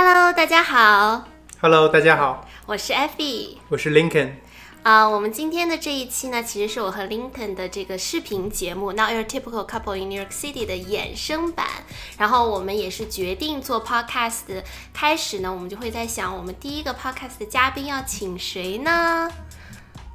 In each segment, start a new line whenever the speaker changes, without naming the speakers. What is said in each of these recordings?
Hello，大家好
，Hello，大家好，
我是 Effie。
我是 Lincoln。
啊、我们今天的这一期呢，其实是我和 Lincoln 的这个视频节目《Not Your Typical Couple in New York City》的衍生版。然后我们也是决定做 podcast 开始呢，我们就会在想，我们第一个 podcast 的嘉宾要请谁呢？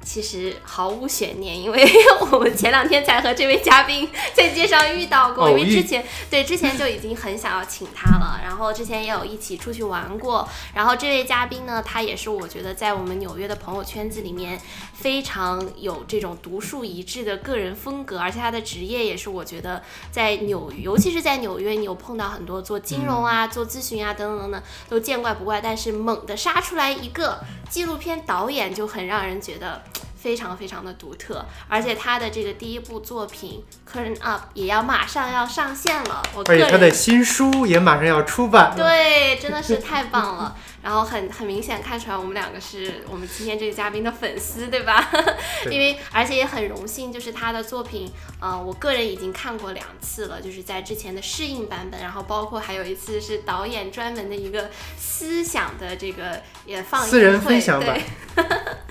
其实毫无悬念，因为 我们前两天才和这位嘉宾在街上遇到过，
哦
因为之前对之前就已经很想要请他了，然后之前也有一起出去玩过，然后这位嘉宾呢，他也是我觉得在我们纽约的朋友圈子里面非常有这种独树一帜的个人风格，而且他的职业也是我觉得在纽，尤其是在纽约，你有碰到很多做金融啊、做咨询啊等等等等，都见怪不怪，但是猛地杀出来一个纪录片导演，就很让人觉得。非常非常的独特，而且他的这个第一部作品《Curtain Up》也要马上要上线了，我个
而且他的新书也马上要出版了。
对，真的是太棒了。然后很很明显看出来，我们两个是我们今天这个嘉宾的粉丝，对吧？
对
因为而且也很荣幸，就是他的作品，呃，我个人已经看过两次了，就是在之前的适应版本，然后包括还有一次是导演专门的一个思想的这个也放映
私人
会
分享版
对。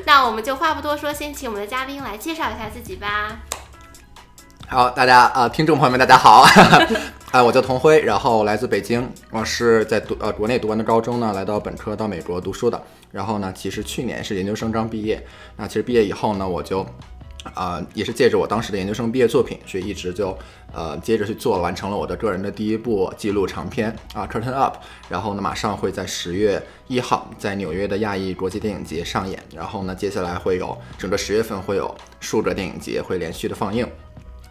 那我们就话不多说，先请我们的嘉宾来介绍一下自己吧。
好，大家啊、听众朋友们，大家好，啊，我叫童辉，然后来自北京，我是在读呃国内读完的高中呢，来到本科到美国读书的，然后呢，其实去年是研究生刚毕业，那其实毕业以后呢，我就。呃，也是借着我当时的研究生毕业作品，所以一直就呃接着去做，完成了我的个人的第一部纪录长片啊，Curtain Up》，然后呢，马上会在十月一号在纽约的亚裔国际电影节上演，然后呢，接下来会有整个十月份会有数个电影节会连续的放映。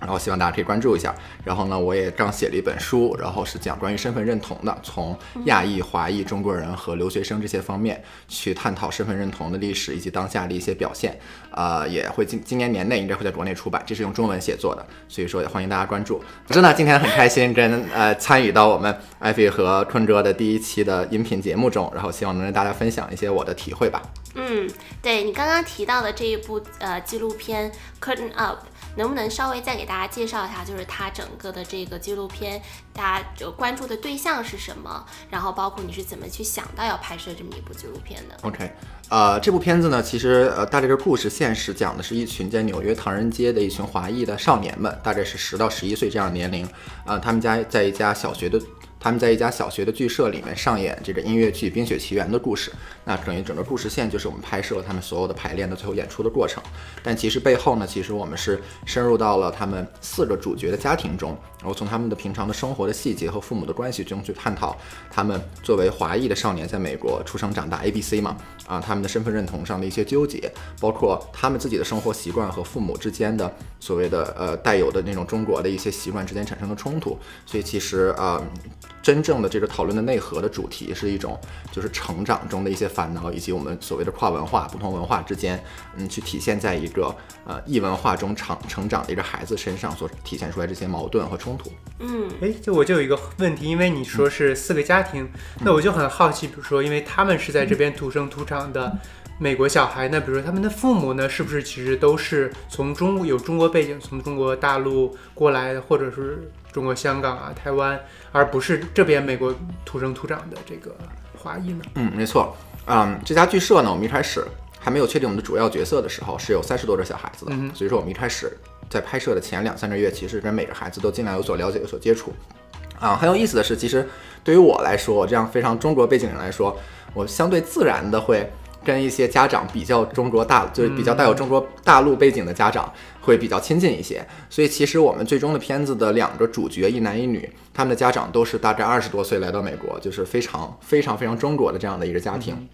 然后希望大家可以关注一下。然后呢，我也刚写了一本书，然后是讲关于身份认同的，从亚裔、华裔、中国人和留学生这些方面去探讨身份认同的历史以及当下的一些表现。呃，也会今今年年内应该会在国内出版，这是用中文写作的，所以说也欢迎大家关注。真的今天很开心跟呃参与到我们艾菲和坤哥的第一期的音频节目中，然后希望能跟大家分享一些我的体会吧。
嗯，对你刚刚提到的这一部呃纪录片《Curtain Up》，能不能稍微再给大家介绍一下，就是它整个的这个纪录片，大家就关注的对象是什么？然后包括你是怎么去想到要拍摄这么一部纪录片的
？OK，呃，这部片子呢，其实呃，大概这故事现实讲的是一群在纽约唐人街的一群华裔的少年们，大概是十到十一岁这样的年龄，呃，他们家在一家小学的。他们在一家小学的剧社里面上演这个音乐剧《冰雪奇缘》的故事，那等于整个故事线就是我们拍摄他们所有的排练的最后演出的过程。但其实背后呢，其实我们是深入到了他们四个主角的家庭中，然后从他们的平常的生活的细节和父母的关系中去探讨他们作为华裔的少年在美国出生长大 A B C 嘛，啊，他们的身份认同上的一些纠结，包括他们自己的生活习惯和父母之间的所谓的呃带有的那种中国的一些习惯之间产生的冲突。所以其实啊。真正的这个讨论的内核的主题是一种，就是成长中的一些烦恼，以及我们所谓的跨文化、不同文化之间，嗯，去体现在一个呃异文化中成成长的一个孩子身上所体现出来这些矛盾和冲突。
嗯
哎，就我就有一个问题，因为你说是四个家庭，那我就很好奇，比如说，因为他们是在这边土生土长的美国小孩，那比如说他们的父母呢，是不是其实都是从中国有中国背景，从中国大陆过来的，或者是中国香港啊、台湾，而不是这边美国土生土长的这个华裔呢？
嗯，没错。嗯，这家剧社呢，我们一开始还没有确定我们的主要角色的时候，是有三十多个小孩子的，
嗯
所以说我们一开始在拍摄的前两三个月，其实跟每个孩子都尽量有所了解、有所接触。啊，很有意思的是，其实对于我来说，我这样非常中国背景人来说，我相对自然的会跟一些家长比较中国大，就是比较带有中国大陆背景的家长会比较亲近一些。所以其实我们最终的片子的两个主角，一男一女，他们的家长都是大概二十多岁来到美国，就是非常非常非常中国的这样的一个家庭。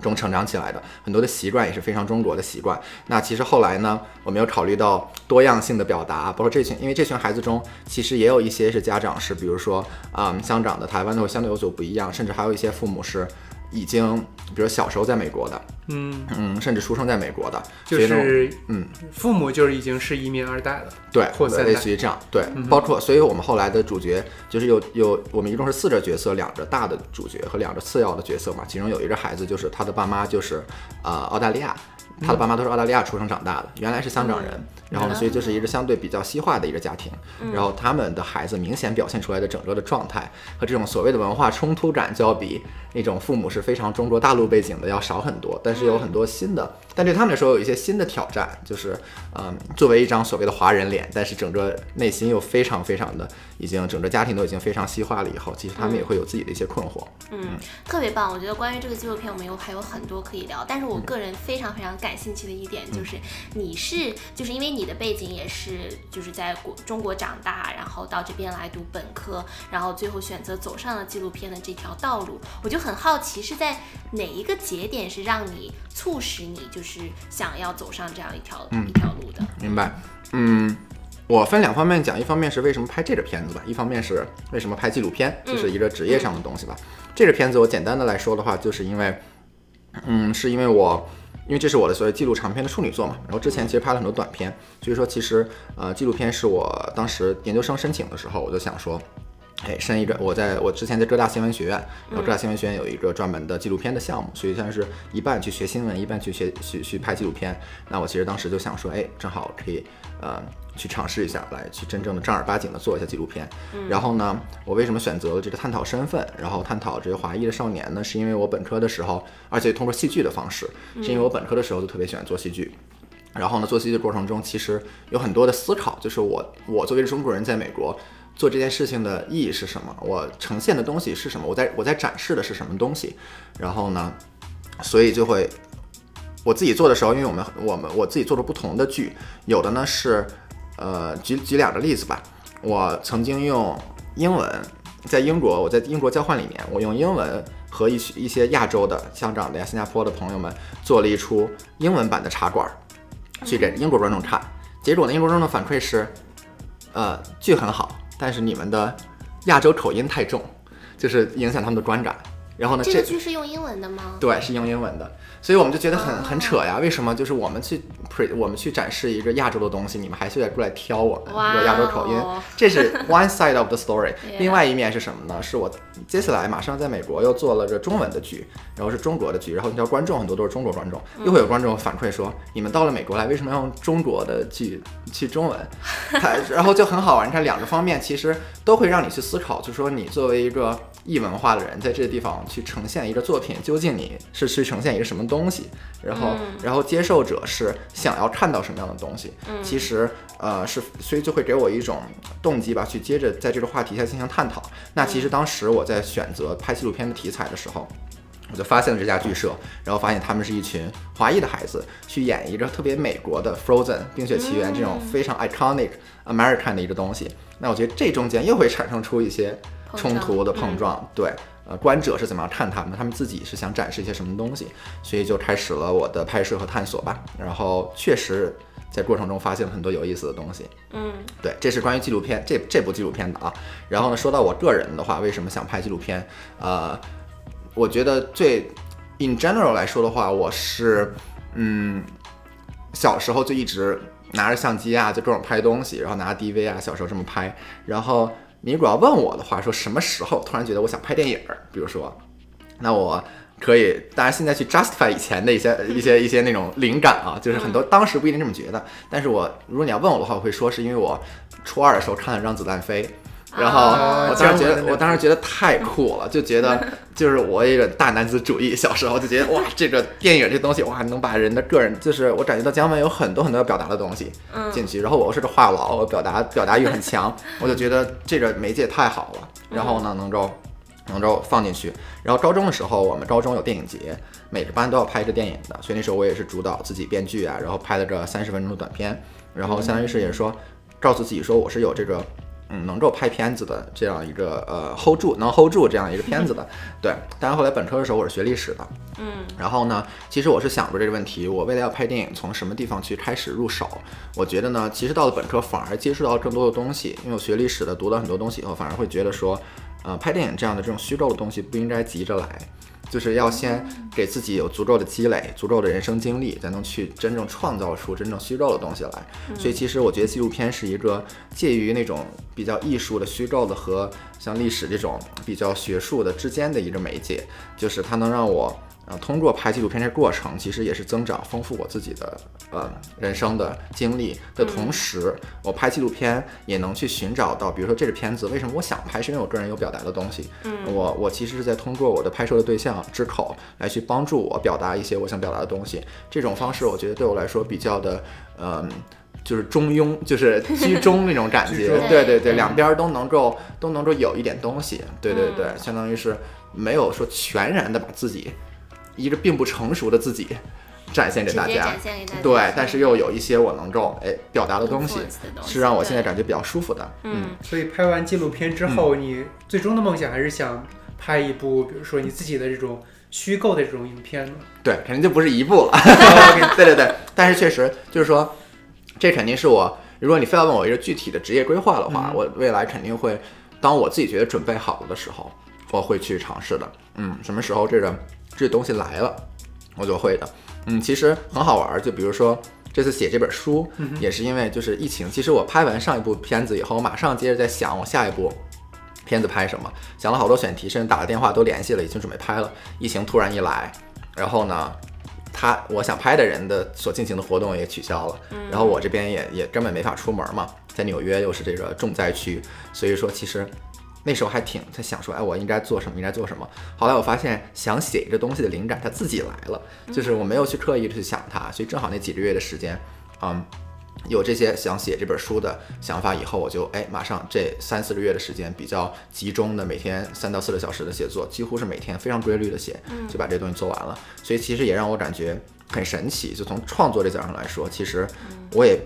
中成长起来的，很多的习惯也是非常中国的习惯。那其实后来呢，我们有考虑到多样性的表达，包括这群，因为这群孩子中其实也有一些是家长是，比如说啊、嗯香港的、台湾的，会相对有所不一样，甚至还有一些父母是已经，比如小时候在美国的，
嗯，
嗯，甚至出生在美国的，
就是
嗯，
父母就是已经是移民二代了。
对，
或者
类似于这样，对，包括，所以我们后来的主角就是有有我们一共是四个角色，两个大的主角和两个次要的角色嘛，其中有一个孩子就是他的爸妈就是呃澳大利亚。他的爸妈都是澳大利亚出生长大的，原来是香港人，然后呢，所以就是一个相对比较西化的一个家庭，然后他们的孩子明显表现出来的整个的状态和这种所谓的文化冲突感，就要比那种父母是非常中国大陆背景的要少很多，但是有很多新的，但对他们来说有一些新的挑战，就是嗯，作为一张所谓的华人脸，但是整个内心又非常非常的已经整个家庭都已经非常西化了以后，其实他们也会有自己的一些困惑。
嗯，特别棒！我觉得关于这个纪录片，我们有还有很多可以聊。但是我个人非常非常感兴趣的一点就是，你是就是因为你的背景也是就是在国中国长大，然后到这边来读本科，然后最后选择走上了纪录片的这条道路。我就很好奇，是在哪一个节点是让你促使你就是想要走上这样一条、一条路的？
明白？嗯，我分两方面讲，一方面是为什么拍这个片子吧，一方面是为什么拍纪录片，这是一个职业上的东西吧。这个片子我简单的来说的话，就是因为，嗯，是因为我。因为这是我的所谓记录长片的处女作嘛，然后之前其实拍了很多短片，所以说其实呃纪录片是我当时研究生申请的时候，我就想说，哎，申一个我在我之前在浙大新闻学院，然后浙大新闻学院有一个专门的纪录片的项目，所以像是一半去学新闻，一半去学去去拍纪录片。那我其实当时就想说，哎，正好可以呃去尝试一下，来去真正的正儿八经的做一下纪录片。然后呢，我为什么选择了这个探讨身份，然后探讨这些华裔的少年呢？是因为我本科的时候，而且通过戏剧的方式，是因为我本科的时候就特别喜欢做戏剧。然后呢，做戏剧的过程中，其实有很多的思考，就是我我作为中国人在美国做这件事情的意义是什么？我呈现的东西是什么？我在我在展示的是什么东西？然后呢，所以就会我自己做的时候，因为我们我们我自己做了不同的剧，有的呢是呃举举两个例子吧，我曾经用英文在英国，我在英国交换里面，我用英文和一些一些亚洲的、香港的呀、新加坡的朋友们做了一出英文版的茶馆儿。去给英国观众看，结果呢，英国观众的反馈是，呃，剧很好，但是你们的亚洲口音太重，就是影响他们的观感。然后呢，
这个剧是用英文的吗？
对，是用英文的，所以我们就觉得很很扯呀。为什么？就是我们去 pre 我们去展示一个亚洲的东西，你们还是得过来挑我们
哇
有亚洲口音
哦，
这是 one side of the story。另外一面是什么呢？是我接下来马上在美国又做了个中文的剧，然后是中国的剧，然后你知道观众很多都是中国观众，又会有观众反馈说，你们到了美国来，为什么要用中国的剧去中文？它然后就很好玩。你看两个方面其实都会让你去思考，就是说你作为一个异文化的人，在这个地方去呈现一个作品，究竟你是去呈现一个什么东西？然后，然后接受者是想要看到什么样的东西？其实，呃，是所以就会给我一种动机吧，去接着在这个话题下进行探讨。那其实当时我在选择拍纪录片的题材的时候。我就发现了这家剧社，然后发现他们是一群华裔的孩子去演一个特别美国的《Frozen》《冰雪奇缘》这种非常 iconic American 的一个东西。那我觉得这中间又会产生出一些冲突的碰撞，对，呃，观者是怎么样看他们，他们自己是想展示一些什么东西，所以就开始了我的拍摄和探索吧。然后确实在过程中发现了很多有意思的东西。
嗯
对，这是关于纪录片这这部纪录片的啊。然后呢，说到我个人的话，为什么想拍纪录片？呃，我觉得最 in general 来说的话，我是嗯，小时候就一直拿着相机啊，就各种拍东西，然后拿 DV 啊，小时候这么拍。然后你如果要问我的话，说什么时候突然觉得我想拍电影儿，比如说，那我。可以，当然现在去 justify 以前的一些一些一些那种灵感啊，就是很多当时不一定这么觉得，但是我如果你要问我的话，我会说是因为我初二的时候看了《让子弹飞》，然后
啊
我当时觉得我当时觉得太酷了，就觉得 就是我一个大男子主义，小时候就觉得哇，这个电影这东西哇，能把人的个人，就是我感觉到姜文有很多很多要表达的东西进去，然后我又是个话痨，我表达表达欲很强，我就觉得这个媒介太好了，然后呢能够。能够放进去，然后高中的时候，我们高中有电影节，每个班都要拍一个电影的，所以那时候我也是主导自己编剧啊，然后拍了个三十分钟的短片，然后相当于是也是说，告诉自己说我是有这个嗯能够拍片子的这样一个呃 hold 住能 hold 住这样一个片子的，对。当然后来本科的时候我是学历史的，
嗯
然后呢，其实我是想过这个问题，我未来要拍电影，从什么地方去开始入手？我觉得呢，其实到了本科反而接触到更多的东西，因为我学历史的，读了很多东西以后，反而会觉得说，呃，拍电影这样的这种虚构的东西不应该急着来。就是要先给自己有足够的积累、足够的人生经历，才能去真正创造出真正虚构的东西来。所以其实我觉得纪录片是一个介于那种比较艺术的虚构的和像历史这种比较学术的之间的一个媒介，就是它能让我。呃，通过拍纪录片这过程，其实也是增长、丰富我自己的呃人生的经历的同时，我拍纪录片也能去寻找到，比如说这个片子为什么我想拍，是因为我个人有表达的东西。
嗯，
我我其实是在通过我的拍摄的对象之口来去帮助我表达一些我想表达的东西。这种方式，我觉得对我来说比较的，嗯，就是中庸，就是居 中那种感觉。对对对，两边都能够都能够有一点东西。对对对，相当于是没有说全然的把自己。一个并不成熟的自己展现给大家，对，但是又有一些我能够哎表达的东西，是让我现在感觉比较舒服的。嗯，
所以拍完纪录片之后，你最终的梦想还是想拍一部，比如说你自己的这种虚构的这种影片呢？
对，肯定就不是一部了。对对对，但是确实就是说，这肯定是我，如果你非要问我一个具体的职业规划的话，我未来肯定会，当我自己觉得准备好了的时候，我会去尝试的。嗯，什么时候这个？这东西来了，我就会的。嗯，其实很好玩。就比如说这次写这本书，也是因为就是疫情。其实我拍完上一部片子以后，我马上接着在想我下一部片子拍什么，想了好多选题，甚至打了电话都联系了，已经准备拍了。疫情突然一来，然后呢，他我想拍的人的所进行的活动也取消了，然后我这边也也根本没法出门嘛，在纽约又是这个重灾区，所以说其实。那时候还挺在想说，哎，我应该做什么？应该做什么？后来我发现，想写这东西的灵感，它自己来了，就是我没有去刻意的去想它，所以正好那几个月的时间，嗯，有这些想写这本书的想法以后，我就哎，马上这三四个月的时间，比较集中的每天三到四个小时的写作，几乎是每天非常规律的写，就把这东西做完了。所以其实也让我感觉很神奇。就从创作这角度上来说，其实我也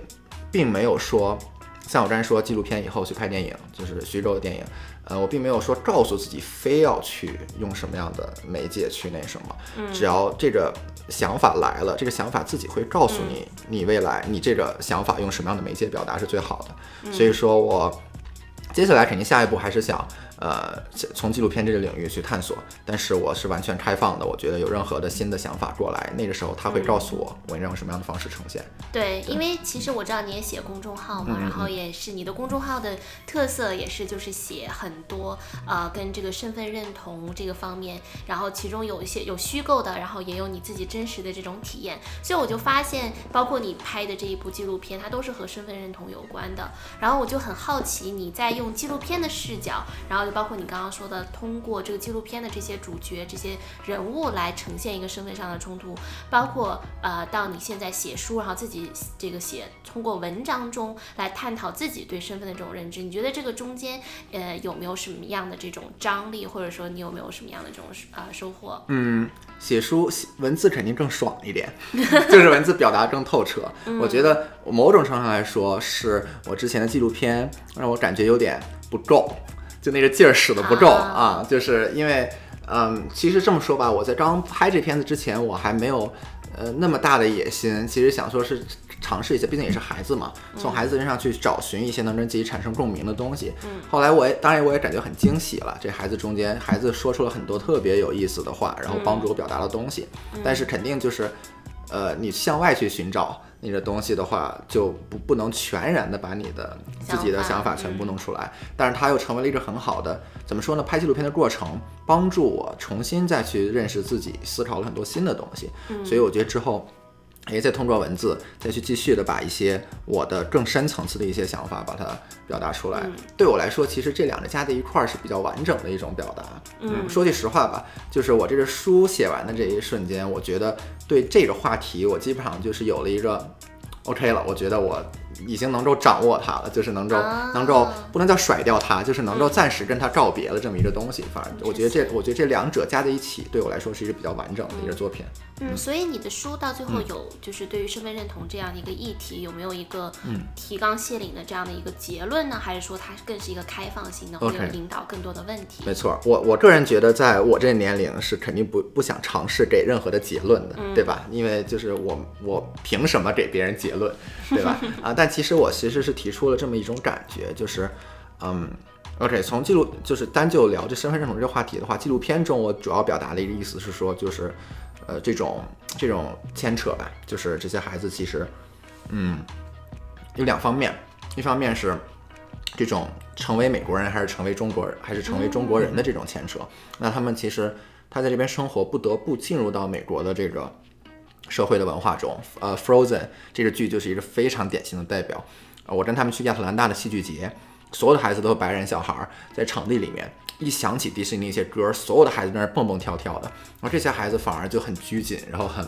并没有说，像我刚才说纪录片以后去拍电影，就是徐州的电影。呃，我并没有说告诉自己非要去用什么样的媒介去那什么，只要这个想法来了，这个想法自己会告诉你，你未来你这个想法用什么样的媒介表达是最好的。所以说我接下来肯定下一步还是想。呃，从纪录片这个领域去探索，但是我是完全开放的。我觉得有任何的新的想法过来，那个时候他会告诉我，我应该用什么样的方式呈现。
对，因为其实我知道你也写公众号嘛，然后也是你的公众号的特色也是就是写很多呃跟这个身份认同这个方面，然后其中有一些有虚构的，然后也有你自己真实的这种体验。所以我就发现，包括你拍的这一部纪录片，它都是和身份认同有关的。然后我就很好奇，你在用纪录片的视角，然后。就包括你刚刚说的，通过这个纪录片的这些主角、这些人物来呈现一个身份上的冲突，包括呃，到你现在写书，然后自己这个写，通过文章中来探讨自己对身份的这种认知，你觉得这个中间呃有没有什么样的这种张力，或者说你有没有什么样的这种啊收获？
嗯，写书文字肯定更爽一点，就是文字表达更透彻。我觉得某种程度上来说，是我之前的纪录片让我感觉有点不够。就那个劲儿使的不够啊，就是因为，嗯，其实这么说吧，我在刚拍这片子之前，我还没有，呃，那么大的野心。其实想说是尝试一下，毕竟也是孩子嘛，从孩子身上去找寻一些能跟自己产生共鸣的东西。后来我也，当然我也感觉很惊喜了。这孩子中间，孩子说出了很多特别有意思的话，然后帮助我表达了东西。但是肯定就是，呃，你向外去寻找。你的东西的话，就不不能全然的把你的自己的想法全部弄出来，但是它又成为了一个很好的，怎么说呢？拍纪录片的过程，帮助我重新再去认识自己，思考了很多新的东西。所以我觉得之后。也再通过文字再去继续的把一些我的更深层次的一些想法把它表达出来。对我来说，其实这两个加在一块儿是比较完整的一种表达。嗯，说句实话吧，就是我这个书写完的这一瞬间，我觉得对这个话题，我基本上就是有了一个 OK 了。我觉得我。已经能够掌握它了，就是能够能够不能叫甩掉它，就是能够暂时跟它告别了这么一个东西。反正我觉得这，我觉得这两者加在一起，对我来说是一个比较完整的一个作品。
嗯，所以你的书到最后有就是对于身份认同这样的一个议题，有没有一个提纲挈领的这样的一个结论呢？还是说它更是一个开放性的，会引导更多的问题？
没错，我我个人觉得，在我这年龄是肯定不不想尝试给任何的结论的，对吧？因为就是我我凭什么给别人结论，对吧？啊，但其实我其实是提出了这么一种感觉，就是，嗯，OK，从纪录就是单就聊这身份认同这个话题的话，纪录片中我主要表达的一个意思是说，就是，呃，这种这种牵扯吧，就是这些孩子其实，嗯，有两方面，一方面是这种成为美国人还是成为中国人，还是成为中国人的这种牵扯，那他们其实他在这边生活，不得不进入到美国的这个社会的文化中。呃，《Frozen》这个剧就是一个非常典型的代表。我跟他们去亚特兰大的戏剧节，所有的孩子都是白人小孩儿，在场地里面一响起迪士尼那些歌，所有的孩子在那儿蹦蹦跳跳的，然后这些孩子反而就很拘谨，然后很，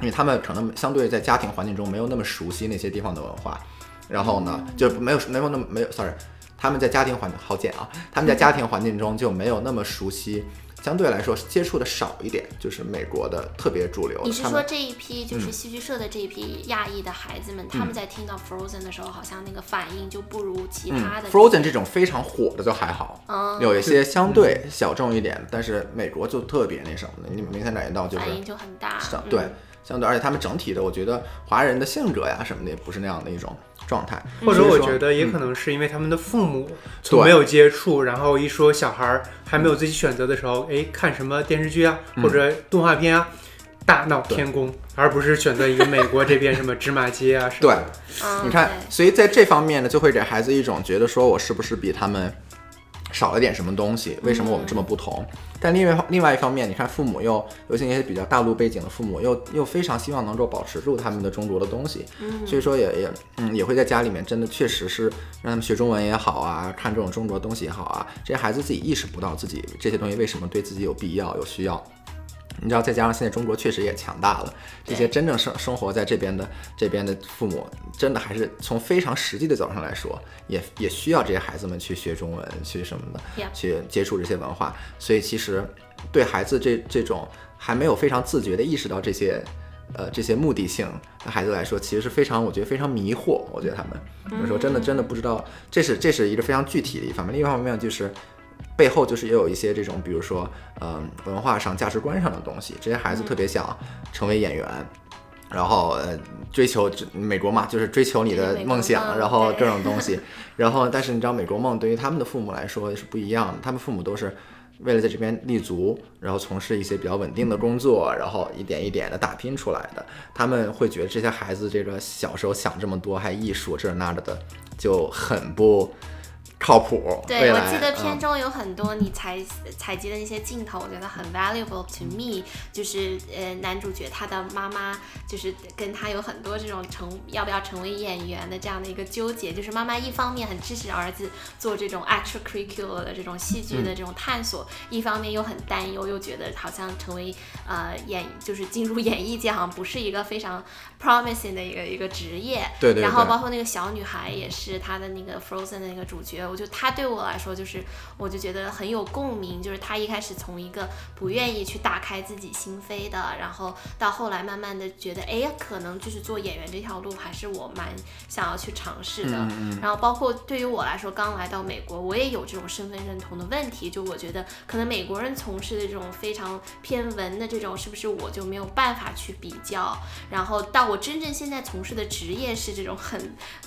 因为他们可能相对在家庭环境中没有那么熟悉那些地方的文化，然后呢，就没有没有那么没有，sorry，他们在家庭环境好简啊，他们在家庭环境中就没有那么熟悉。相对来说接触的少一点，就是美国的特别主流。
你是说这一批就是戏剧社的这一批亚裔的孩子们，他们在听到 Frozen 的时候，好像那个反应就不如其他的
嗯、Frozen 这种非常火的就还好，
嗯
有一些相对小众一点，但是美国就特别那什么的，你明显感觉到就是
反应就很大。
对相对，而且他们整体的，我觉得华人的性格呀什么的也不是那样的一种状态，
或者我觉得也
嗯。
可能是因为他们的父母从没有接触，然后一说小孩儿还没有自己选择的时候，哎，看什么电视剧啊
嗯
或者动画片啊，大闹天宫，而不是选择一个美国这边什么芝麻街啊什么
对。你看，所以在这方面呢，就会给孩子一种觉得说我是不是比他们少了点什么东西？为什么我们这么不同？但另外另外一方面，你看父母又，尤其那些比较大陆背景的父母，又又非常希望能够保持住他们的中国的东西，所以说也也嗯也会在家里面真的确实是让他们学中文也好啊，看这种中国的东西也好啊，这些孩子自己意识不到自己这些东西为什么对自己有必要有需要。你知道，再加上现在中国确实也强大了，这些真正生生活在这边的这边的父母，真的还是从非常实际的角度上来说，也也需要这些孩子们去学中文，去什么的去接触这些文化。所以其实对孩子这这种还没有非常自觉的意识到这些。呃，这些目的性的孩子来说，其实是非常，我觉得非常迷惑。我觉得他们有时候真的真的不知道，这是这是一个非常具体的一方面。另一方面就是背后就是也有一些这种，比如说，嗯、文化上、价值观上的东西。这些孩子特别想成为演员，然后呃，追求美国嘛，就是追求你的梦想，
梦
然后
对
各种东西。然后，但是你知道，美国梦对于他们的父母来说是不一样的，他们父母都是。为了在这边立足，然后从事一些比较稳定的工作，然后一点一点的打拼出来的，他们会觉得这些孩子这个小时候想这么多，还艺术这那的的，就很不靠谱。
对，我记得
嗯
片中有很多你采采集的那些镜头，我觉得很 valuable to me。就是呃，男主角他的妈妈就是跟他有很多这种成要不要成为演员的这样的一个纠结。就是妈妈一方面很支持儿子做这种 extracurricular 的这种戏剧
嗯
的这种探索，一方面又很担忧，又觉得好像成为呃演就是进入演艺界好像不是一个非常 promising 的一个一个职业。
对对对
然后包括那个小女孩也是她的那个 Frozen 的那个主角，我就她对我来说就是，我就觉得很有共鸣，就是她一开始从一个不愿意去打开自己心扉的，然后到后来慢慢的觉得，哎，可能就是做演员这条路还是我蛮想要去尝试的。
嗯
然后包括对于我来说，刚来到美国，我也有这种身份认同的问题，就我觉得可能美国人从事的这种非常偏文的这种，是不是我就没有办法去比较？然后到我真正现在从事的职业是这种很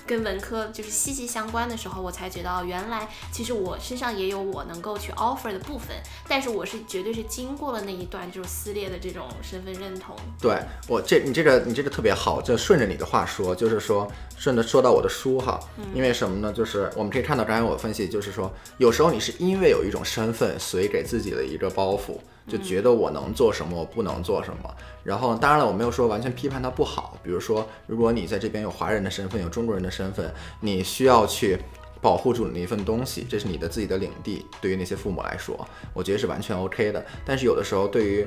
跟文科就是息息相关的时候，我才觉得哦，原来其实我身上也有我能够去 offer 的部分，但是我是绝对是经过了那一段就是撕裂的这种身份认同。
对我这你这个你这个特别好，就顺着你的话说，就是说顺着说到我的书哈，因为什么呢？就是我们可以看到刚才我分析，就是说有时候你是因为有一种身份，所以给自己的一个包袱，就觉得我能做什么，我不能做什么。然后当然了，我没有说完全批判它不好，比如说如果你在这边有华人的身份，有中国人的身份，你需要去。保护住你的一份东西，这是你的自己的领地。对于那些父母来说，我觉得是完全 OK 的。但是有的时候，对于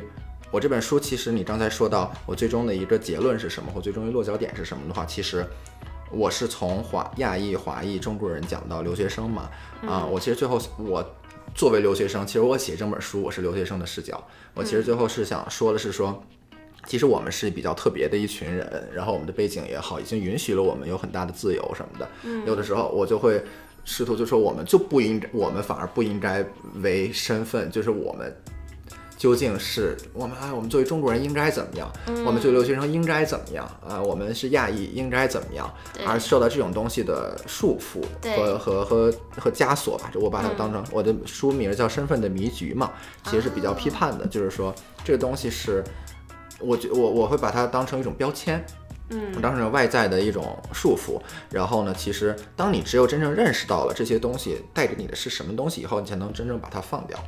我这本书，其实你刚才说到我最终的一个结论是什么，或最终的落脚点是什么的话，其实我是从华亚裔、华裔、中国人讲到留学生嘛，啊、我其实最后我作为留学生，其实我写这本书我是留学生的视角，我其实最后是想说的是说。其实我们是比较特别的一群人，然后我们的背景也好，已经允许了我们有很大的自由什么的。有的时候我就会试图就说，我们就不应该，我们反而不应该为身份，就是我们究竟是我们啊，我们作为中国人应该怎么样？我们作为留学生应该怎么样？啊，我们是亚裔应该怎么样？而受到这种东西的束缚和和和和枷锁吧，就我把它当成我的书名叫《身份的迷局》嘛，其实是比较批判的，就是说这个东西是，我觉我我会把它当成一种标签，
嗯，
当成外在的一种束缚。然后呢，其实当你只有真正认识到了这些东西带给你的是什么东西以后，你才能真正把它放掉，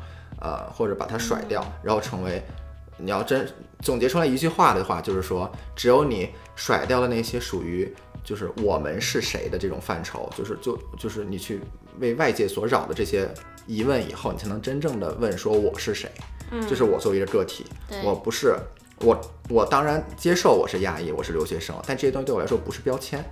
呃，或者把它甩掉，然后成为。你要真总结出来一句话的话，就是说，只有你甩掉了那些属于就是我们是谁的这种范畴，就是就就是你去为外界所扰的这些疑问以后，你才能真正的问说我是谁，
嗯
就是我作为一个个体，我不是我我当然接受我是亚裔，我是留学生，但这些东西对我来说不是标签，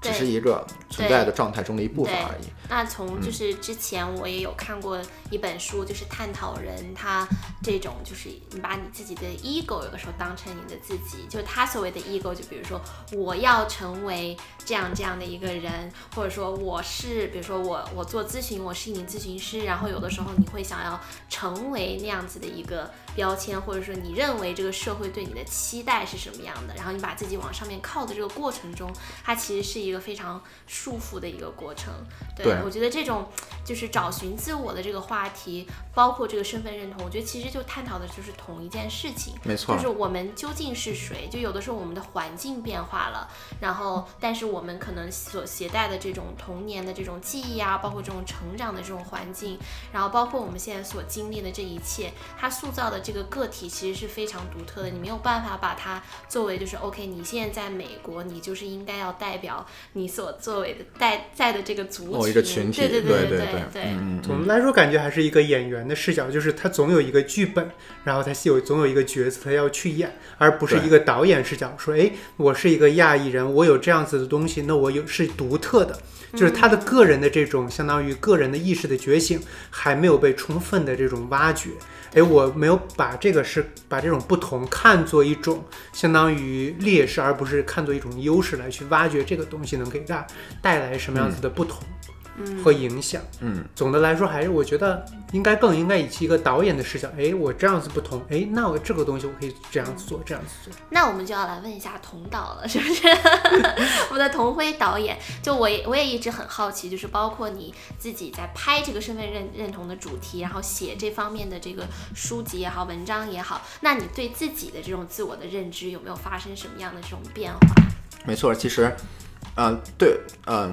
只是一个存在的状态中的一部分而已。
那从就是之前我也有看过一本书，就是探讨人他这种就是你把你自己的 ego 有的时候当成你的自己，就他所谓的 ego，就比如说我要成为这样这样的一个人，或者说我是比如说我我做咨询，我是一名咨询师，然后有的时候你会想要成为那样子的一个标签，或者说你认为这个社会对你的期待是什么样的，然后你把自己往上面靠的这个过程中，它其实是一个非常束缚的一个过程。对
对
我觉得这种就是找寻自我的这个话题，包括这个身份认同，我觉得其实就探讨的就是同一件事情。
没错
就是我们究竟是谁？就有的时候我们的环境变化了，然后但是我们可能所携带的这种童年的这种记忆啊，包括这种成长的这种环境，然后包括我们现在所经历的这一切，它塑造的这个个体其实是非常独特的。你没有办法把它作为就是 OK，你现在在美国，你就是应该要代表你所作为的在在的这个族群，
哦，一个群体，
对对
对
对
对
对
嗯嗯
总的来说，感觉还是一个演员的视角，就是他总有一个剧本，然后他有总有一个角色他要去演，而不是一个导演视角，说，哎，我是一个亚裔人，我有这样子的东西，那我有是独特的，就是他的个人的这种相当于个人的意识的觉醒还没有被充分的这种挖掘。哎，我没有把这个是把这种不同看作一种相当于劣势，而不是看作一种优势来去挖掘这个东西能给大带来什么样子的不同和影响。
嗯，
总的来说，还是我觉得应该更应该以一个导演的视角，哎，我这样子不同，哎，那我这个东西我可以这样子做，这样子做。
那我们就要来问一下童导了，是不是？我们的童辉导演，就我也我也一直很好奇，就是包括你自己在拍这个身份认认同的主题，然后写这方面的这个书籍也好，文章也好，那你对自己的这种自我的认知有没有发生什么样的这种变化？
没错，其实，嗯、对，嗯、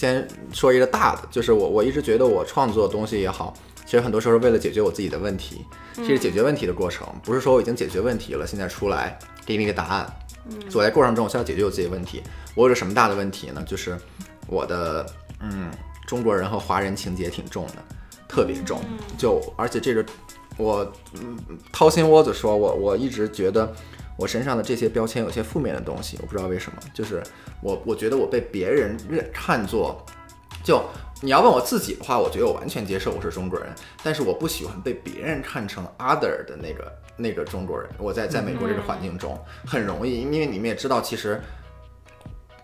先说一个大的，就是我我一直觉得我创作的东西也好，其实很多时候是为了解决我自己的问题，这是解决问题的过程，不是说我已经解决问题了，现在出来给你一个答案。所以在过程中，我需要解决我自己的问题。我有个什么大的问题呢？就是我的嗯，中国人和华人情节挺重的，特别重。就而且这个我嗯掏心窝子说，我我一直觉得我身上的这些标签有些负面的东西，我不知道为什么，就是我我觉得我被别人认看作，就你要问我自己的话，我觉得我完全接受我是中国人，但是我不喜欢被别人看成 other 的那个那个中国人。我在在美国这个环境中很容易，因为你们也知道，其实。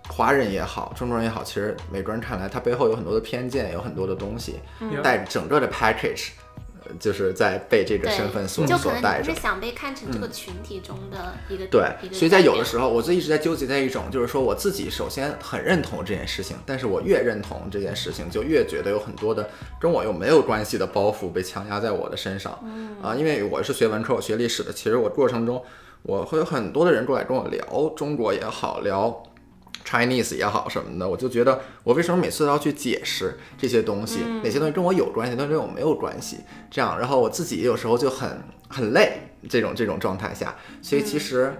华人也好，中国人也好，其实美国人看来，他背后有很多的偏见，有很多的东西，
嗯
带着整个的 package，呃就是在被这个身份所所带着
你不是。想被看成这个群体中的一个、
嗯对所以在有的，时候，我就一直在纠结在一种，就是说我自己首先很认同这件事情，但是我越认同这件事情，就越觉得有很多的跟我又没有关系的包袱被强压在我的身上。
嗯
啊，因为我是学文科，我学历史的，其实我过程中我会有很多的人过来跟我聊中国也好，聊 Chinese 也好什么的，我就觉得我为什么每次都要去解释这些东西，哪些东西跟我有关系，哪些东西跟我没有关系，这样，然后我自己有时候就很很累，这种这种状态下，所以其实。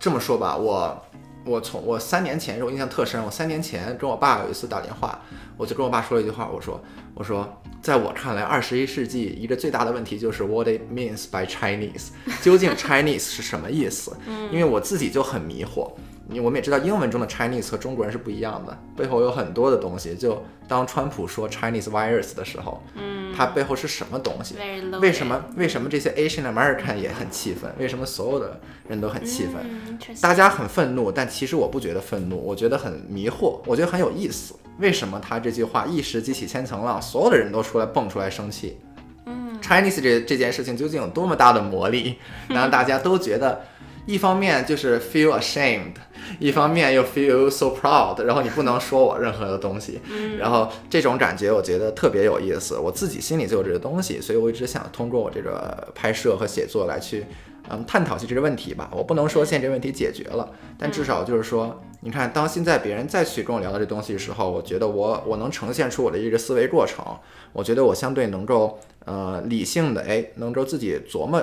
这么说吧，我我从我三年前，我印象特深。我三年前跟我爸有一次打电话，我就跟我爸说了一句话，我说我说，在我看来，二十一世纪一个最大的问题就是 what it means by Chinese，究竟 Chinese 是什么意思？因为我自己就很迷惑。你我们也知道，英文中的 Chinese 和中国人是不一样的，背后有很多的东西。就当川普说 Chinese virus 的时候，嗯，它背后是什么东西？为什么为什么这些 Asian American 也很气愤？为什么所有的人都很气愤？
嗯
大家很愤怒，但其实我不觉得愤怒，我觉得很迷惑，我觉得很有意思。为什么他这句话一时激起千层浪，所有的人都出来蹦出来生气？嗯 Chinese 这这件事情究竟有多么大的魔力，让大家都觉得，一方面就是 feel ashamed，一方面又 feel so proud，然后你不能说我任何的东西，然后这种感觉我觉得特别有意思，我自己心里就有这个东西，所以我一直想通过我这个拍摄和写作来去。嗯，探讨起这个问题吧。我不能说现在这个问题解决了，但至少就是说，你看，当现在别人再去跟我聊到这东西的时候，我觉得我我能呈现出我的一个思维过程。我觉得我相对能够呃理性的，哎，能够自己琢磨，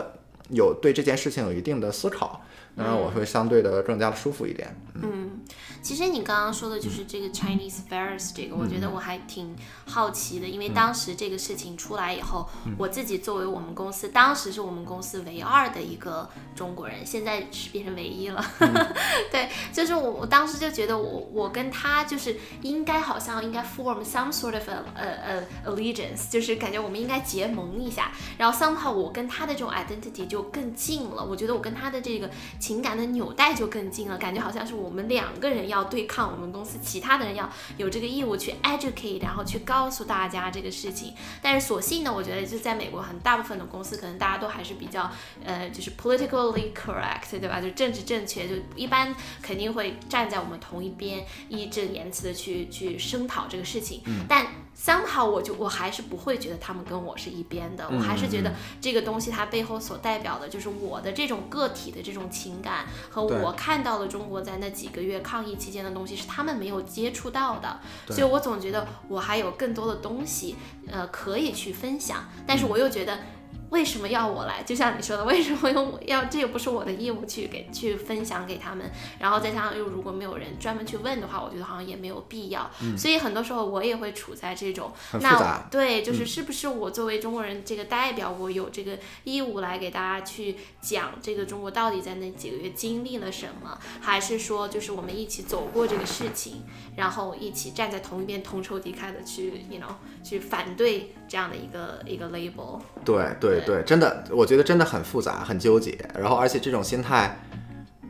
有对这件事情有一定的思考，能让我会相对的更加舒服一点。
嗯，其实你刚刚说的就是这个 Chinese virus 这个，我觉得我还挺好奇的，因为当时这个事情出来以后，我自己作为我们公司，当时是我们公司唯二的一个中国人，现在是变成唯一了。对，就是我我当时就觉得我我跟他就是应该好像应该 form some sort of a 呃呃 allegiance，就是感觉我们应该结盟一下，然后 somehow 我跟他的这种 identity 就更近了，我觉得我跟他的这个情感的纽带就更近了，感觉好像是我们两个人要对抗我们公司，其他的人要有这个义务去 educate，然后去告诉大家这个事情。但是所幸呢，我觉得就在美国，很大部分的公司可能大家都还是比较呃，就是 politically correct，对吧？就政治正确，就一般肯定会站在我们同一边，义正言辞的去去声讨这个事情。但 somehow 我就我还是不会觉得他们跟我是一边的，我还是觉得这个东西它背后所代表的就是我的这种个体的这种情感和我看到了中国在那几个月抗疫期间的东西是他们没有接触到的，所以我总觉得我还有更多的东西呃可以去分享，但是我又觉得。为什么要我来？就像你说的，为什么要要这又不是我的义务去给去分享给他们？然后再加上又如果没有人专门去问的话，我觉得好像也没有必要。所以很多时候我也会处在这种那对，就是是不是我作为中国人这个代表，我有这个义务来给大家去讲这个中国到底在那几个月经历了什么，还是说就是我们一起走过这个事情，然后一起站在同一边同仇敌忾的去，you know，去反对这样的一个一个 label。
对对对，真的，我觉得真的很复杂，很纠结。然后，而且这种心态，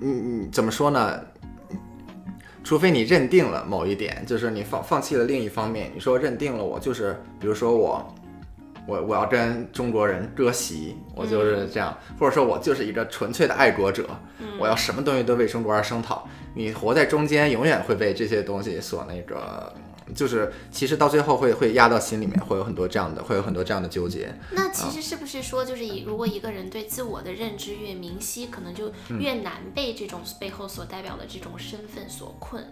嗯嗯，怎么说呢？除非你认定了某一点，就是你放放弃了另一方面，你说认定了我就是，比如说我，我我要跟中国人割席，我就是这样，或者说我就是一个纯粹的爱国者，我要什么东西都为中国而声讨。你活在中间，永远会被这些东西所那个。就是，其实到最后会会压到心里面，会有很多这样的，会有很多这样的纠结。
那其实是不是说，就是以如果一个人对自我的认知越明晰，可能就
嗯
越难被这种背后所代表的这种身份所困？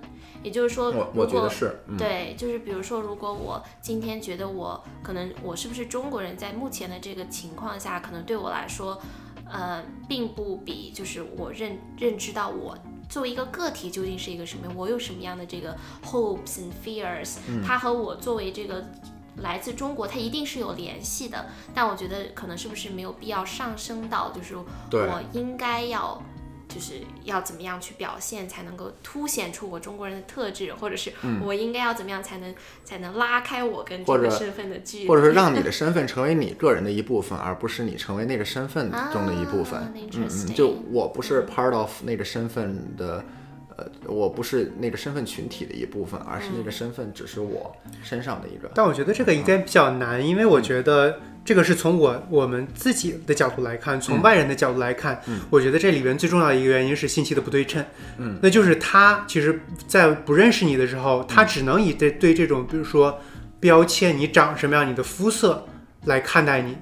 也就是说，
我我觉得是，嗯，
对，就是比如说，如果我今天觉得我可能我是不是中国人，在目前的这个情况下，可能对我来说，呃，并不比就是我认认知到我作为一个个体究竟是一个什么，我有什么样的这个 hopes and fears，、它和我作为这个。来自中国，它一定是有联系的，但我觉得可能是不是没有必要上升到，就是我应该要，就是要怎么样去表现才能够凸显出我中国人的特质，或者是我应该要怎么样才能才能拉开我跟这个身份的距离，
或者是让你的 身份成为你个人的一部分，而不是你成为那个身份中的一部分。
啊
嗯嗯，就我不是 part of 那个身份的，呃，我不是那个身份群体的一部分，而是那个身份只是我身上的一个。
但我觉得这个应该比较难，因为我觉得这个是从我我们自己的角度来看，从外人的角度来看，我觉得这里边最重要的一个原因是信息的不对称。嗯，那就是他其实，在不认识你的时候，他只能以对对这种比如说标签，你长什么样，你的肤色来看待你。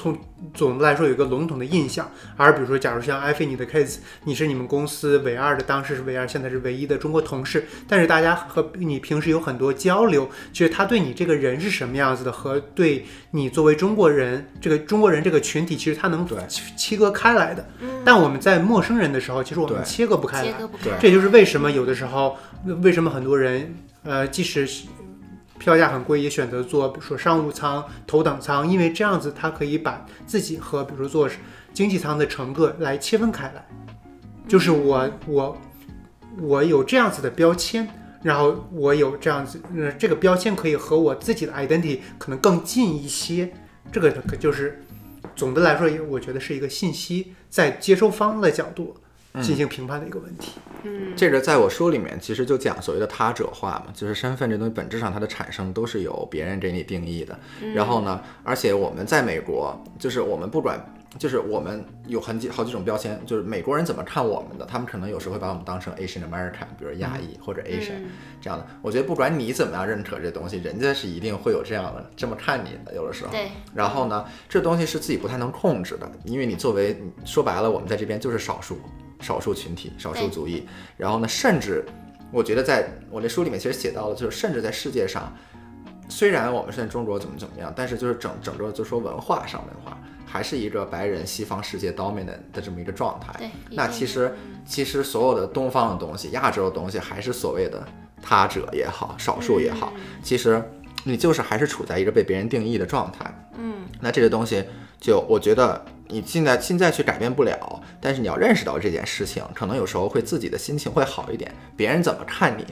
通总的来说有一个笼统的印象，而比如说，假如像艾菲尼的 case，你是你们公司唯二的，当时是唯二，现在是唯一的中国同事，但是大家和你平时有很多交流，其实他对你这个人是什么样子的，和对你作为中国人这个中国人这个群体，其实他能切切割开来的。但我们在陌生人的时候，其实我们切割不开来。
切割不开
对。
这也就是为什么有的时候，为什么很多人呃，即使是票价很贵，也选择坐比如说商务舱、头等舱，因为这样子他可以把自己和比如说做经济舱的乘客来切分开来。就是我我我有这样子的标签，然后我有这样子，呃，这个标签可以和我自己的 identity 可能更近一些。这个可就是总的来说，也我觉得是一个信息在接收方的角度进行评判的一个问题。
嗯，
这个在我书里面其实就讲所谓的他者化嘛，就是身份这东西本质上它的产生都是由别人给你定义的。然后呢，而且我们在美国，就是我们不管，就是我们有很几好几种标签，就是美国人怎么看我们的，他们可能有时候会把我们当成 Asian American，比如亚裔或者 Asian 这样的。我觉得不管你怎么样认可这东西，人家是一定会有这样的这么看你的，有的时候。
对。
然后呢，这东西是自己不太能控制的，因为你作为说白了，我们在这边就是少数。少数群体、少数族裔，然后呢，甚至我觉得在我这书里面其实写到了，就是甚至在世界上，虽然我们现在中国怎么怎么样，但是就是整整个就说文化上文化，还是一个白人西方世界 dominant 的这么一个状态。
对，
那其实其实所有的东方的东西、亚洲的东西，还是所谓的他者也好、少数也好，其实你就是还是处在一个被别人定义的状态。
嗯，
那这个东西就我觉得。你现在现在去改变不了，但是你要认识到这件事情，可能有时候会自己的心情会好一点。别人怎么看你，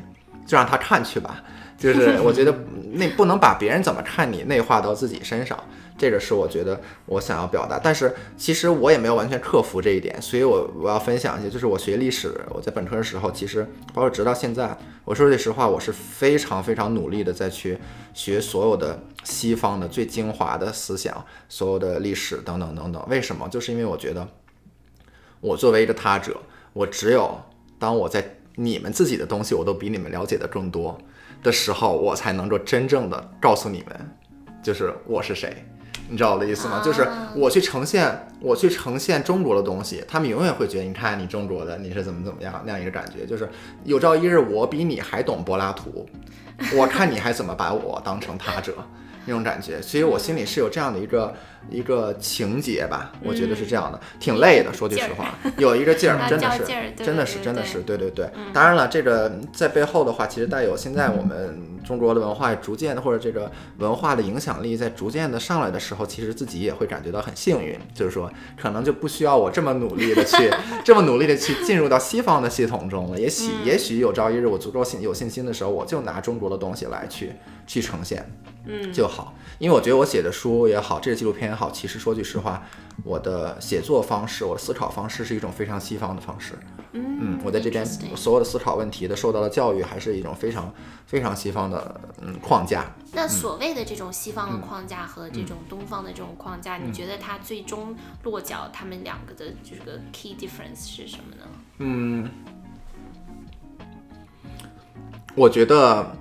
就让他看去吧。就是我觉得那不能把别人怎么看你内化到自己身上。这个是我觉得我想要表达，但是其实我也没有完全克服这一点，所以我我要分享一些，就是我学历史，我在本科的时候，其实包括直到现在，我说句实话，我是非常非常努力的在去学所有的西方的最精华的思想，所有的历史等等等等。为什么？就是因为我觉得，我作为一个他者，我只有当我在你们自己的东西我都比你们了解的更多的时候，我才能够真正的告诉你们，就是我是谁。你知道我的意思吗？就是我去呈现，我去呈现中国的东西，他们永远会觉得，你看你中国的，你是怎么怎么样那样一个感觉，就是有朝一日我比你还懂柏拉图，我看你还怎么把我当成他者。那种感觉，其实我心里是有这样的一个一个情节吧，我觉得是这样的，挺累的，说句实话，有一个劲儿，真的是，真的是，真的是，对对对。当然了，这个在背后的话，其实带有现在我们中国的文化逐渐的，或者这个文化的影响力在逐渐的上来的时候，其实自己也会感觉到很幸运，就是说可能就不需要我这么努力的去 这么努力的去进入到西方的系统中了。也许也许有朝一日我足够信有信心的时候，我就拿中国的东西来去去呈现。
嗯，
就好，因为我觉得我写的书也好，这个纪录片也好，其实说句实话，我的写作方式，我的思考方式是一种非常西方的方式。
嗯，
我在这边所有的思考问题的受到的教育，还是一种非常非常西方的嗯框架。
那所谓的这种西方的框架和这种东方的这种框架，你觉得它最终落脚，他们两个的这个 key difference 是什么呢？
嗯，我觉得。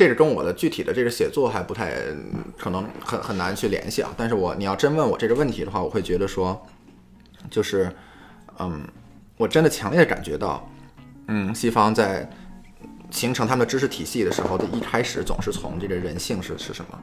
这个跟我的具体的这个写作还不太可能很很难去联系啊。但是我你要真问我这个问题的话，我会觉得说，就是，嗯，我真的强烈感觉到，嗯，西方在形成他们的知识体系的时候的一开始总是从这个人性是是什么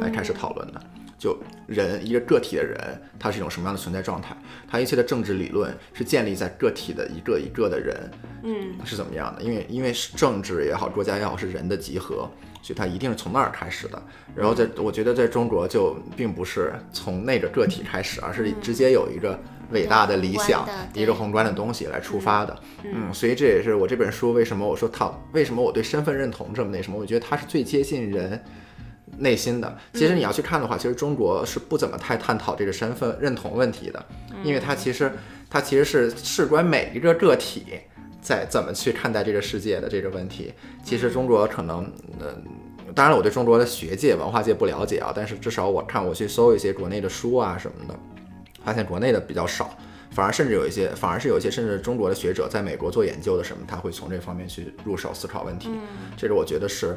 来开始讨论的。就人一个个体的人，他是一种什么样的存在状态？他一切的政治理论是建立在个体的一个一个的人，
嗯，
是怎么样的？因为因为政治也好，国家也好，是人的集合，所以它一定是从那儿开始的。然后在我觉得在中国就并不是从那个个体开始，而是直接有一个伟大的理想，一个宏观的东西来出发的。嗯，所以这也是我这本书为什么我说它为什么我对身份认同这么那什么？我觉得它是最接近人。内心的，其实你要去看的话，其实中国是不怎么太探讨这个身份认同问题的，因为它其实它其实是事关每一个个体在怎么去看待这个世界的这个问题。其实中国可能，嗯，当然我对中国的学界文化界不了解啊，但是至少我看我去搜一些国内的书啊什么的，发现国内的比较少，反而甚至有一些，反而是有一些甚至中国的学者在美国做研究的什么，他会从这方面去入手思考问题。这个我觉得是。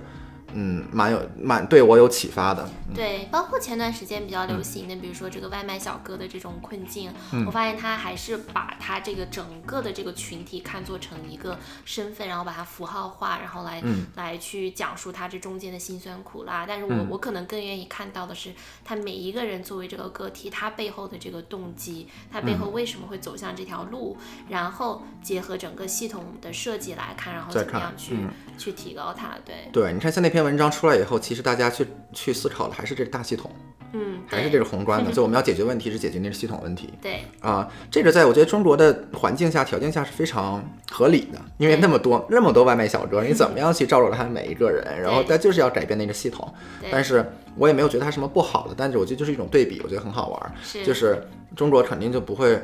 嗯，蛮有蛮对我有启发的。
对，包括前段时间比较流行的，比如说这个外卖小哥的这种困境，我发现他还是把他这个整个的这个群体看作成一个身份，然后把它符号化，然后来来去讲述他这中间的辛酸苦辣。但是我我可能更愿意看到的是，他每一个人作为这个个体，他背后的这个动机，他背后为什么会走向这条路，然后结合整个系统的设计来看，然后怎么样去去提高它。对，
对，你看像那篇。文章出来以后，其实大家去去思考的还是这个大系统，
嗯，
还是这个宏观的。就我们要解决问题，是解决那个系统问题。
对
啊，这个在我觉得中国的环境下、条件下是非常合理的，因为那么多那么多外卖小哥，你怎么样去照顾他们每一个人？然后他就是要改变那个系统。但是我也没有觉得它什么不好的，但是我觉得就是一种对比，我觉得很好玩。
是，
就是中国肯定就不会。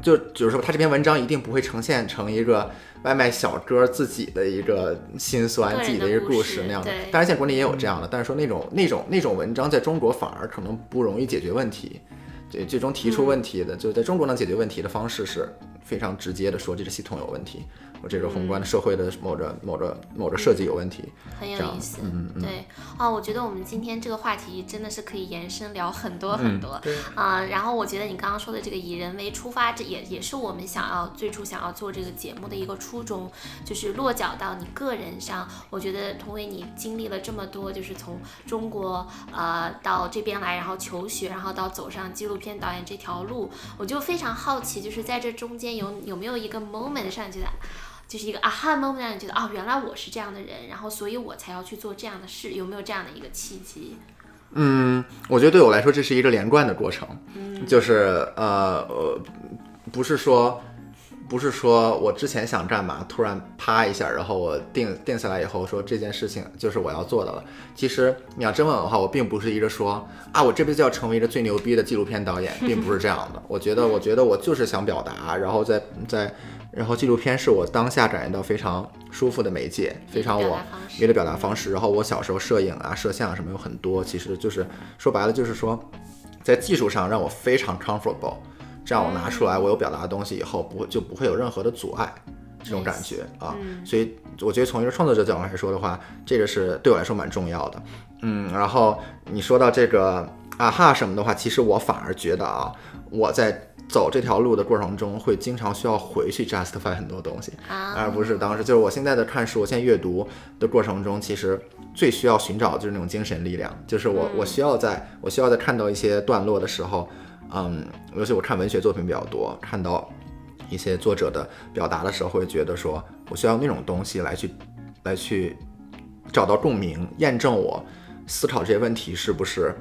就就是说，他这篇文章一定不会呈现成一个外卖小哥自己的一个心酸、自己的一个
故事
那样。当然，现在国内也有这样的，但是说那种那种那种文章在中国反而可能不容易解决问题。对，最终提出问题的，就是在中国能解决问题的方式是非常直接的说这个系统有问题，或这个宏观的社会的某着某着某着设计有问题。
很有意思，
嗯嗯
对啊，我觉得我们今天这个话题真的是可以延伸聊很多很多
对
啊、然后我觉得你刚刚说的这个以人为出发，这也也是我们想要最初想要做这个节目的一个初衷，就是落脚到你个人上。我觉得同为你经历了这么多，就是从中国呃到这边来，然后求学，然后到走上纪录片导演这条路，我就非常好奇，就是在这中间有有没有一个 moment 上你觉得。就是一个 aha moment，让你觉得哦，原来我是这样的人，然后所以我才要去做这样的事，有没有这样的一个契机？
嗯，我觉得对我来说这是一个连贯的过程，就是呃呃，不是说不是说我之前想干嘛，突然啪一下，然后我定定下来以后说这件事情就是我要做的了。其实你要真问我的话，我并不是一个说啊，我这辈子要成为一个最牛逼的纪录片导演，并不是这样的。我觉得，我觉得我就是想表达，然后在在。然后纪录片是我当下感觉到非常舒服的媒介，非常我
表达方式
一个表达方式。然后我小时候摄影啊、摄像什么有很多，其实就是说白了就是说，在技术上让我非常 comfortable，这样我拿出来我有表达的东西以后，不会就不会有任何的阻碍。这种感觉啊，所以我觉得从一个创作者角度来说的话，这个是对我来说蛮重要的。嗯，然后你说到这个啊哈什么的话，其实我反而觉得啊，我在走这条路的过程中，会经常需要回去 justify 很多东西，
啊
而不是当时就是我现在的看书，我现在阅读的过程中，其实最需要寻找就是那种精神力量，就是我我需要在我需要在看到一些段落的时候，嗯，尤其我看文学作品比较多，看到一些作者的表达的时候，会觉得说我需要那种东西来去来去找到共鸣，验证我思考这些问题是不是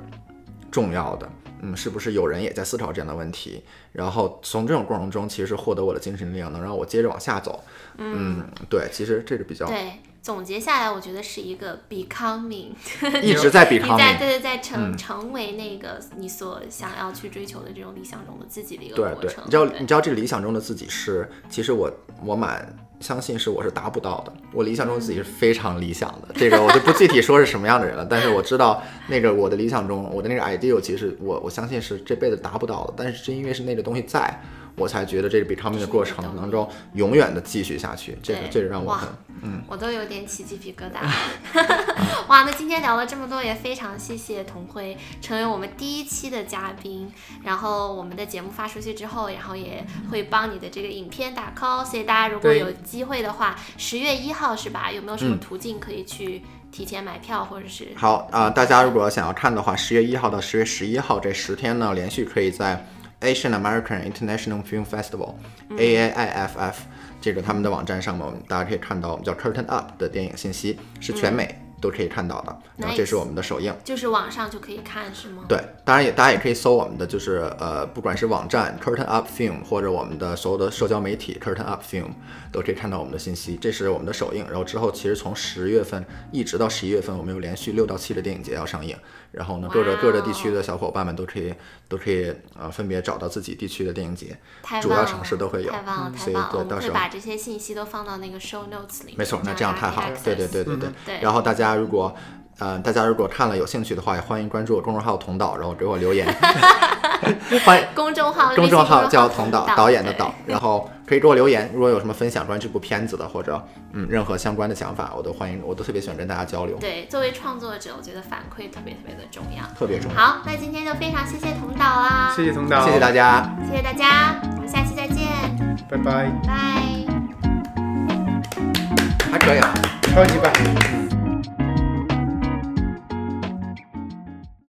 重要的。嗯，是不是有人也在思考这样的问题？然后从这种过程中，其实获得我的精神力量，能让我接着往下走。嗯，对，其实这是比较
对，总结下来，我觉得是一个 becoming，
一直在 becoming，
在对对在成、
嗯
成为那个你所想要去追求的这种理想中的自己的一个
对对
过程。，
你知道你知道这个理想中的自己是，其实我我蛮相信是我是达不到的。我理想中的自己是非常理想的，这个我就不具体说是什么样的人了。但是我知道那个我的理想中，我的那个 ideal，其实我我相信是这辈子达不到的。但是是因为是那个东西在，我才觉得这个 becoming 的过程能够永远的继续下去。这个
对
这个让我很，嗯
我都有点起鸡皮疙瘩。哇，那今天聊了这么多，也非常谢谢童辉成为我们第一期的嘉宾。然后我们的节目发出去之后，然后也会帮你的这个影片打 call，所以大家如果有机会的话，十月一号是吧？有没有什么
嗯
途径可以去提前买票，或者是
好啊、大家如果想要看的话，十月一号到十月十一号这十天呢，连续可以在 Asian American International Film Festival（AAIFF）、这个他们的网站上面，我们大家可以看到我们叫 Curtain Up 的电影信息，是全美都可以看到的。然后这是我们的首映。
就是网上就可以看是吗？
对，当然也大家也可以搜我们的就是呃，不管是网站 Curtain Up Film 或者我们的所有的社交媒体 Curtain Up Film 都可以看到我们的信息。这是我们的首映，然后之后其实从十月份一直到十一月份，我们有连续六到七个电影节要上映。然后呢，各个各个地区的小伙伴们都可以都可以呃分别找到自己地区的电影节，主要城市都会有。
太棒了，
嗯所以
太棒了！我们
对到时候
会把这些信息都放到那个 show notes 里面。
没错，那这样太好了。对对对对对。
对
然后大家如果呃，大家如果看了有兴趣的话，也欢迎关注我公众号“同导”，然后给我留言。欢迎
公众号，
公众号叫“
同
同导”，导演的导，然后可以给我留言。如果有什么分享关于这部片子的，或者嗯任何相关的想法，我都欢迎，我都特别喜欢跟大家交流，
对，作为创作者，我觉得反馈特别特别的重要。
特别重要。
好，那今天就非常谢谢童导啦，
谢谢童导，
谢谢大，家。
谢谢大家，我们下期再见，
拜拜，
拜。
还可以啊。
超级棒。